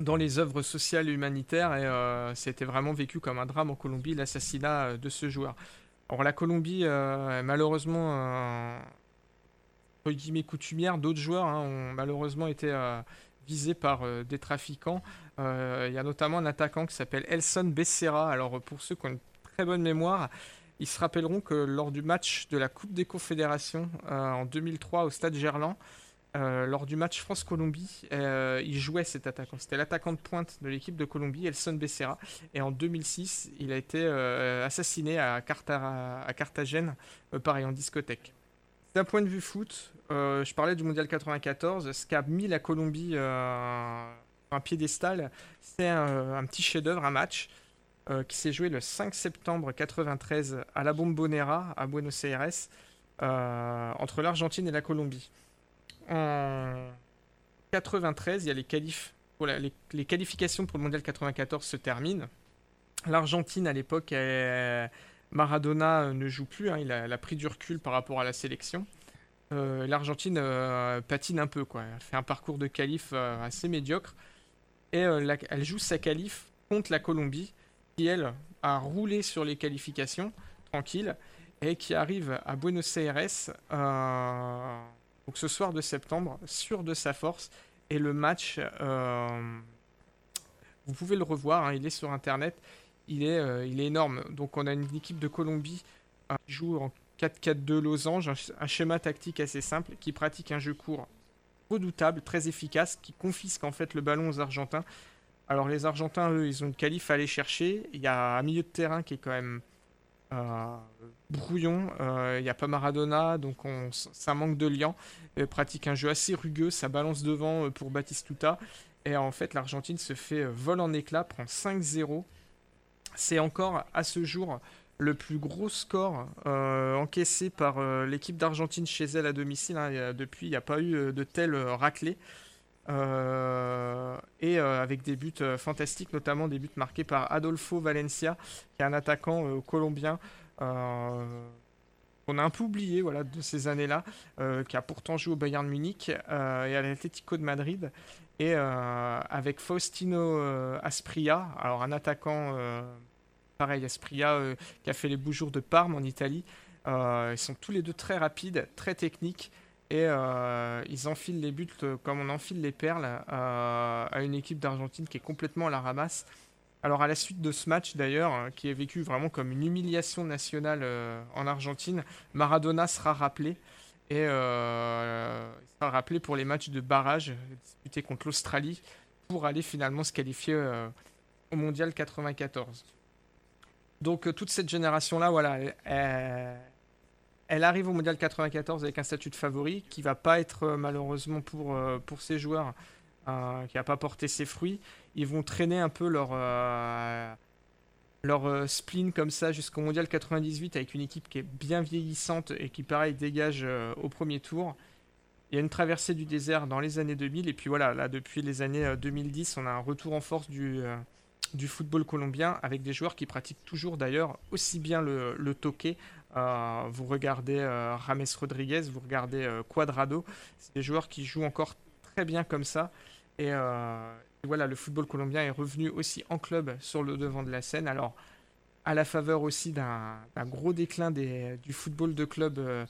dans les œuvres sociales et humanitaires et euh, c'était vraiment vécu comme un drame en Colombie, l'assassinat euh, de ce joueur. La Colombie, malheureusement, entre guillemets coutumière, d'autres joueurs hein, ont malheureusement été visés par des trafiquants. Il y a notamment un attaquant qui s'appelle Elson Becerra. Alors pour ceux qui ont très bonne mémoire. Ils se rappelleront que lors du match de la Coupe des Confédérations euh, en 2003 au Stade Gerland, euh, lors du match France-Colombie, euh, il jouait cet attaquant. C'était l'attaquant de pointe de l'équipe de Colombie, Elson Becerra. Et en 2006, il a été assassiné à, à Carthagène, pareil, en discothèque. D'un point de vue foot, je parlais du Mondial 94. Ce qu'a mis la Colombie un piédestal, c'est un, un, petit chef-d'œuvre, un match. Euh, qui s'est joué le 5 septembre 93 à la Bombonera, à Buenos Aires, euh, entre l'Argentine et la Colombie. En 93, il y a les qualifs. les, qualifications pour le Mondial 94 se terminent. L'Argentine, à l'époque, Maradona ne joue plus, hein, il, a, pris du recul par rapport à la sélection. Euh, L'Argentine patine un peu, elle fait un parcours de qualif assez médiocre. Et elle joue sa qualif contre la Colombie qui, elle, a roulé sur les qualifications, tranquille, et qui arrive à Buenos Aires euh, donc ce soir de septembre, sûr de sa force. Et le match, euh, vous pouvez le revoir, hein, il est sur Internet, il est, euh, il est énorme. Donc on a une équipe de Colombie qui joue en 4-4-2 losange, un, schéma tactique assez simple, qui pratique un jeu court redoutable, très efficace, qui confisque en fait le ballon aux Argentins alors les Argentins, eux, ils ont une qualif à aller chercher. Il y a un milieu de terrain qui est quand même euh, brouillon. Euh, il n'y a pas Maradona, donc on, ça manque de liant. Il pratique un jeu assez rugueux, ça balance devant euh, pour Batistuta. Et en fait, l'Argentine se fait vol en éclat, prend 5-0. C'est encore à ce jour le plus gros score encaissé par l'équipe d'Argentine chez elle à domicile. Hein. depuis, il n'y a pas eu de tel raclé. et avec des buts fantastiques, notamment des buts marqués par Adolfo Valencia, qui est un attaquant colombien on a un peu oublié voilà, de ces années-là, euh, qui a pourtant joué au Bayern Munich euh, et à l'Atlético de Madrid. Et euh, avec Faustino Aspria, alors un attaquant, pareil, Aspria, qui a fait les beaux jours de Parme en Italie. ils sont tous les deux très rapides, très techniques. Et ils enfilent les buts comme on enfile les perles à une équipe d'Argentine qui est complètement à la ramasse. Alors à la suite de ce match d'ailleurs, qui est vécu vraiment comme une humiliation nationale euh, en Argentine, Maradona sera rappelé. Et euh, sera rappelé pour les matchs de barrage disputés contre l'Australie pour aller finalement se qualifier euh, au Mondial 94. Donc toute cette génération-là, voilà, elle, elle, arrive au Mondial 94 avec un statut de favori qui va pas être malheureusement pour, pour ces joueurs qui n'a pas porté ses fruits. Ils vont traîner un peu leur, euh, euh, spleen comme ça jusqu'au Mondial 98 avec une équipe qui est bien vieillissante et qui, pareil, dégage euh, au premier tour. Il y a une traversée du désert dans les années 2000 et puis voilà, là depuis les années 2010, on a un retour en force du, du football colombien avec des joueurs qui pratiquent toujours d'ailleurs aussi bien le, toqué. vous regardez Rames Rodriguez, vous regardez Cuadrado, c'est des joueurs qui jouent encore très bien comme ça. Euh, et, voilà, le football colombien est revenu aussi en club sur le devant de la scène. Alors, à la faveur aussi d'un gros déclin du football de club euh,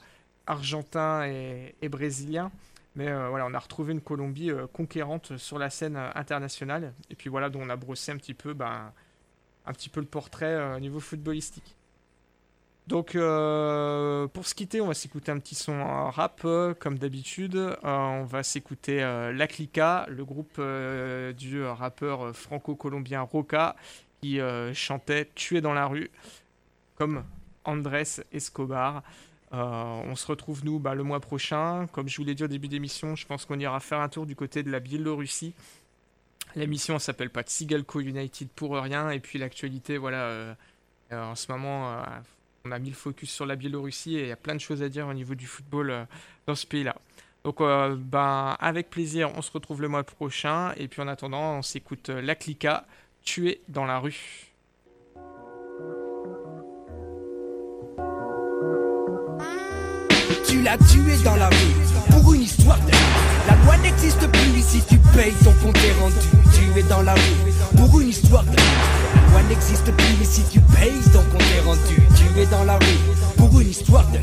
argentin et, brésilien. Mais euh, voilà, on a retrouvé une Colombie conquérante sur la scène internationale. Et puis voilà, dont on a brossé un petit peu, ben, un petit peu le portrait au niveau footballistique. Donc euh, pour se quitter, on va s'écouter un petit son rap euh, comme d'habitude. Euh, on va s'écouter La Clica, le groupe du rappeur franco-colombien Roca qui chantait Tuer dans la rue comme Andrés Escobar. On se retrouve nous bah, le mois prochain. Comme je vous l'ai dit au début d'émission, je pense qu'on ira faire un tour du côté de la Biélorussie. L'émission s'appelle pas Tsigalco United pour rien. Et puis l'actualité, voilà, en ce moment on a mis le focus sur la Biélorussie et il y a plein de choses à dire au niveau du football euh, dans ce pays-là. Donc, euh, ben, avec plaisir, on se retrouve le mois prochain. Et puis en attendant, on s'écoute euh, La Clica, tué dans la rue. Tu l'as tué dans la rue. Pour une histoire de La loi n'existe plus. Si tu payes ton compte est rendu. Tu es dans la rue. Pour une histoire de La loi n'existe plus. Si tu payes ton compte est rendu dans la rue. Pour une histoire de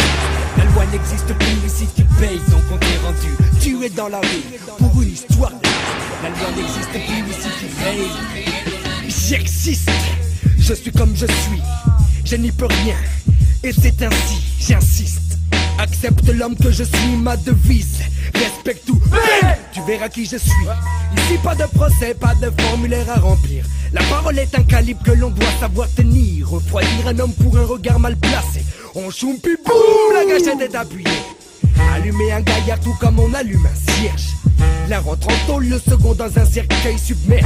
La loi n'existe plus. Si tu payes ton compte est rendu Tu es dans la rue. Pour une histoire de La loi n'existe plus. Si tu payes J'existe, je suis comme je suis. Je n'y peux rien. Et c'est ainsi, j'insiste Accepte l'homme que je suis, ma devise Respecte tout, tu verras qui je suis Ici pas de procès, pas de formulaire à remplir la parole est un calibre que l'on doit savoir tenir. Refroidir un homme pour un regard mal placé. On choum puis boum, la gâchette est appuyée. Allumer un gaillard tout comme on allume un cierge. L'un rentre en tôle, le second dans un cercueil submerge.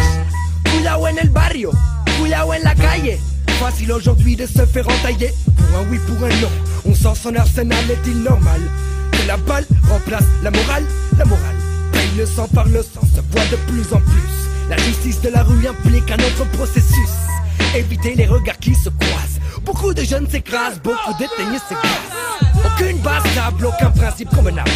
Cuidado en el barrio, cuidado en la calle. Facile aujourd'hui de se faire entailler. Pour un oui, pour un non. On sent son arsenal, est-il normal Que la balle remplace la morale? La morale paye le sang par le sang, se voit de plus en plus. La justice de la rue implique un autre processus. Éviter les regards qui se croisent. Beaucoup de jeunes s'écrasent, beaucoup d'éteignés s'écrasent. Aucune base stable, aucun principe convenable.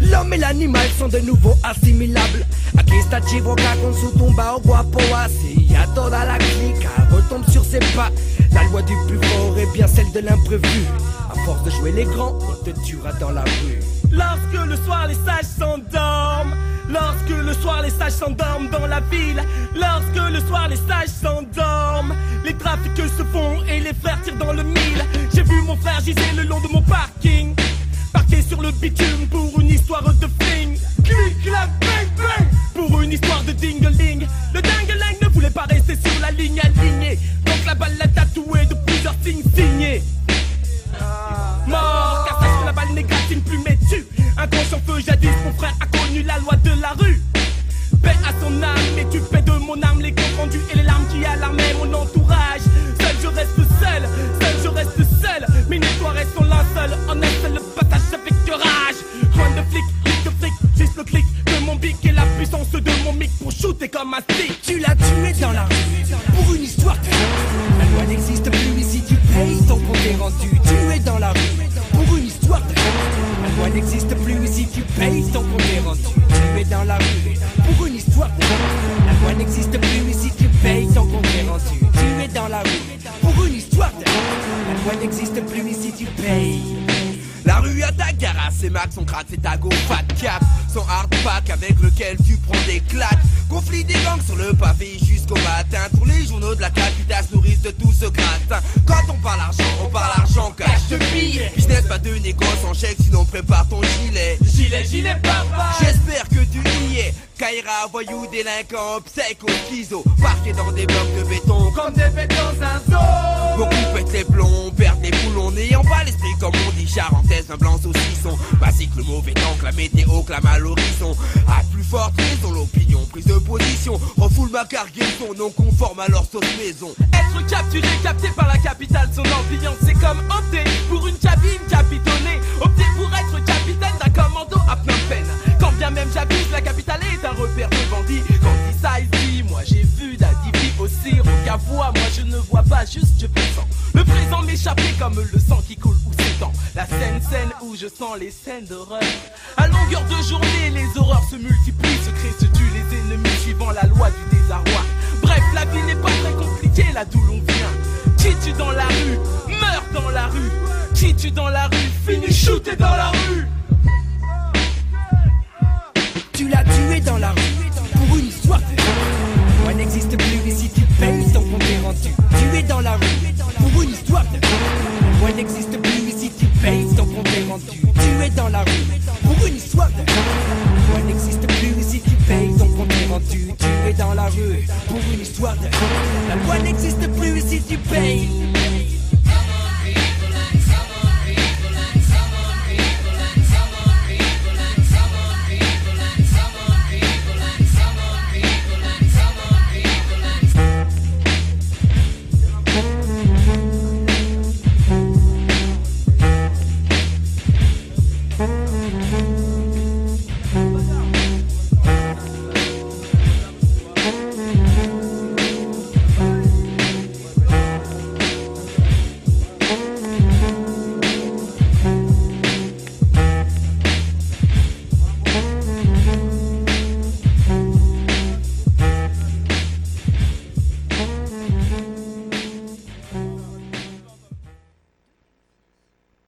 L'homme et l'animal sont de nouveau assimilables. Aquí está Chivoca con su tumba au guapo así. A toda la clique retombe sur ses pas. La loi du plus fort est bien celle de l'imprévu. À force de jouer les grands, on te tuera dans la rue. Lorsque le soir les sages s'endorment Lorsque le soir les sages s'endorment dans la ville, lorsque le soir les sages s'endorment, les trafics se font et les frères tirent dans le mille. J'ai vu mon frère giser le long de mon parking, parqué sur le bitume pour une histoire de fling. Clic, clac, bang, bang, pour une histoire de dingling. Le dingueling ne voulait pas rester sur la ligne alignée, donc la balle l'a tatoué de plusieurs signes signés. Mort, car sache que la balle négative plus mais tu. Un feu jadis, mon frère a connu la loi de la rue. Paix à son âme, Tu l'as tué dans la rue. Pour une histoire triste La loi n'existe plus et si tu payes ton compte Tu es dans la rue. Pour une histoire La loi n'existe plus et si tu payes ton compte Tu es dans la rue. Pour une histoire triste La loi n'existe plus et si tu payes ton compte Tu es dans la rue. Pour une histoire triste La loi n'existe plus et si tu payes. La rue à ta garasse, ses max, on gratte, c'est ta go claques. Conflit des gangs sur le pavé jusqu'au matin. Tous les journaux de la capitale se nourrissent de tout ce gratin. Quand on parle argent, on parle argent, cash de billets. Business, pas de négoce en chèque, sinon prépare ton gilet. Gilet, gilet, papa Kaira, voyou, délinquant, psycho, schizo. Parqué dans des blocs de béton. Comme des bêtes dans un zoo Beaucoup pètent les plombs, perdent les boulons, n'ayant pas l'esprit comme on dit charentaise, un blanc saucisson. Basique le mauvais temps que la météo clame à l'horizon. À plus forte raison, l'opinion, prise de position. Refoule ma cargaison, non conforme à leur sauce maison. Être capturé, capté par la capitale, son ambiance C'est comme opter pour une cabine capitonnée même j'habite, la capitale est un repère de bandits. Quand dit ça ici, moi j'ai vu d'Adivi aussi. Aucun voix, moi je ne vois pas, juste je présent Le présent m'échapper comme le sang qui coule ou s'étend. La scène, scène où je sens les scènes d'horreur À longueur de journée, les horreurs se multiplient Se créent, se tuent les ennemis suivant la loi du désarroi. Bref, la vie n'est pas très compliquée là d'où l'on vient. Qui tue dans la rue, meurt dans la rue. Qui tue dans la rue, finit shooté dans la rue. Tu l'as tué dans la rue pour une La loi n'existe plus ici, tu payes ton compte est rendu. Tu es dans la rue pour une La loi n'existe plus ici, tu payes ton compte est rendu. Tu es dans la rue pour une La loi n'existe plus ici, tu payes ton compte est rendu. Tu es dans la rue pour une histoire de La loi n'existe plus ici, tu payes.